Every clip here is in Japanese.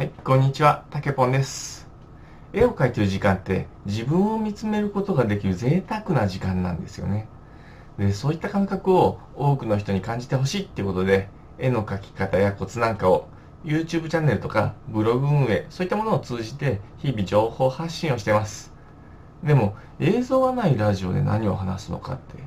はい、こんにちは、たけぽんです。絵を描いてる時間って自分を見つめることができる贅沢な時間なんですよね。で、そういった感覚を多くの人に感じてほしいっていうことで、絵の描き方やコツなんかを YouTube チャンネルとかブログ運営、そういったものを通じて日々情報発信をしてます。でも映像がないラジオで何を話すのかって、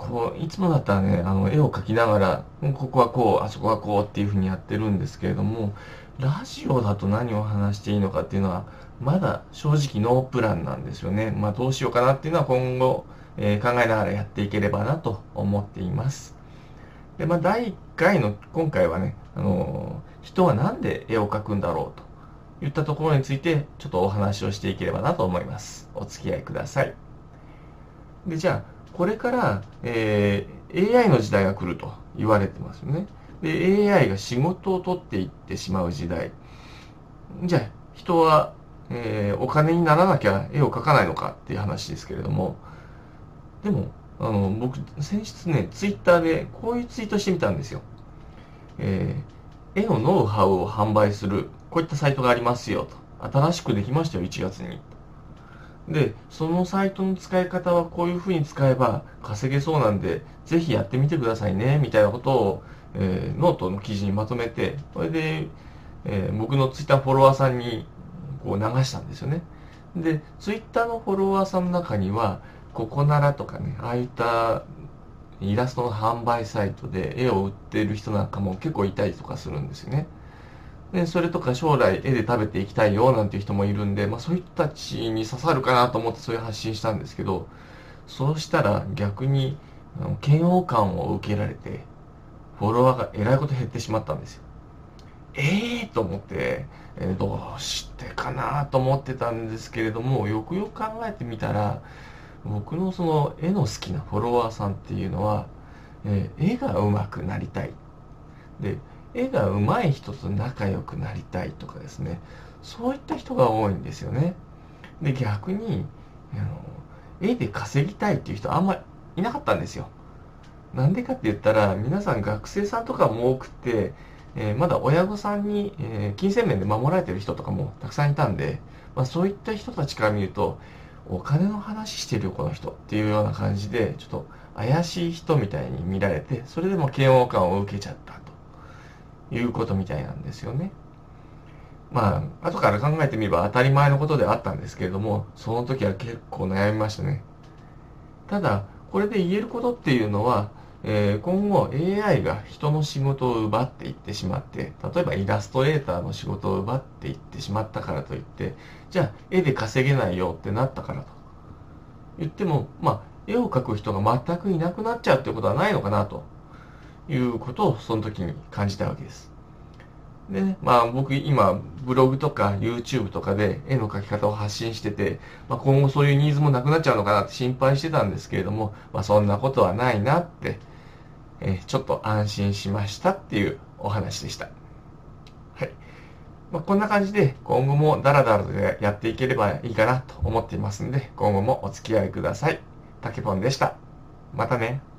こういつもだったらねあの絵を描きながらここはこうあそこはこうっていうふうにやってるんですけれどもラジオだと何を話していいのかっていうのはまだ正直ノープランなんですよね。まあどうしようかなっていうのは今後、えー考えながらやっていければなと思っています。でまあ第1回の今回はね、あのー人は何で絵を描くんだろうといったところについてちょっとお話をしていければなと思います。お付き合いください。でじゃあこれから、えー AI の時代が来ると言われてますよね。で AI が仕事を取っていってしまう時代。じゃあ人は、えーお金にならなきゃ絵を描かないのかっていう話ですけれどもでもあの僕先日ねツイッターでこういうツイートしてみたんですよ。えー絵のノウハウを販売するこういったサイトがありますよと新しくできましたよ1月にでそのサイトの使い方はこういうふうに使えば稼げそうなんでぜひやってみてくださいねみたいなことを、えーノートの記事にまとめてこれで、えー僕のツイッターフォロワーさんにこう流したんですよね。でツイッターのフォロワーさんの中にはここならとかねああいったイラストの販売サイトで絵を売ってる人なんかも結構いたりとかするんですよね。でそれとか将来絵で食べていきたいよなんていう人もいるんで、まあ、そういう人たちに刺さるかなと思ってそういう発信したんですけどそうしたら逆に嫌悪感を受けられてフォロワーがえらいこと減ってしまったんですよ。ええー、と思って、えーどうしてかなと思ってたんですけれどもよくよく考えてみたら僕のその絵の好きなフォロワーさんっていうのは、えー絵が上手くなりたい。で絵が上手い人と仲良くなりたいとかですね。そういった人が多いんですよね。で逆にあの絵で稼ぎたいっていう人あんまいなかったんですよ。なんでかって言ったら皆さん学生さんとかも多くて、えーまだ親御さんに、えー金銭面で守られてる人とかもたくさんいたんで、まあ、そういった人たちから見るとお金の話してるよこの人っていうような感じでちょっと怪しい人みたいに見られてそれでも嫌悪感を受けちゃった。いうことみたいなんですよね。まあ後から考えてみれば当たり前のことであったんですけれどもその時は結構悩みましたね。ただこれで言えることっていうのは、えー今後 AI が人の仕事を奪っていってしまって例えばイラストレーターの仕事を奪っていってしまったからといってじゃあ絵で稼げないよってなったからと。言ってもまあ絵を描く人が全くいなくなっちゃうってことはないのかなと。いうことをその時に感じたわけですでね、まあ僕今ブログとか YouTube とかで絵の描き方を発信してて、まあ、今後そういうニーズもなくなっちゃうのかなって心配してたんですけれども、まあ、そんなことはないなって、えちょっと安心しましたっていうお話でした。はい。まあ、こんな感じで今後もダラダラとやっていければいいかなと思っていますんで、今後もお付き合いください。たけぽんでした。またね。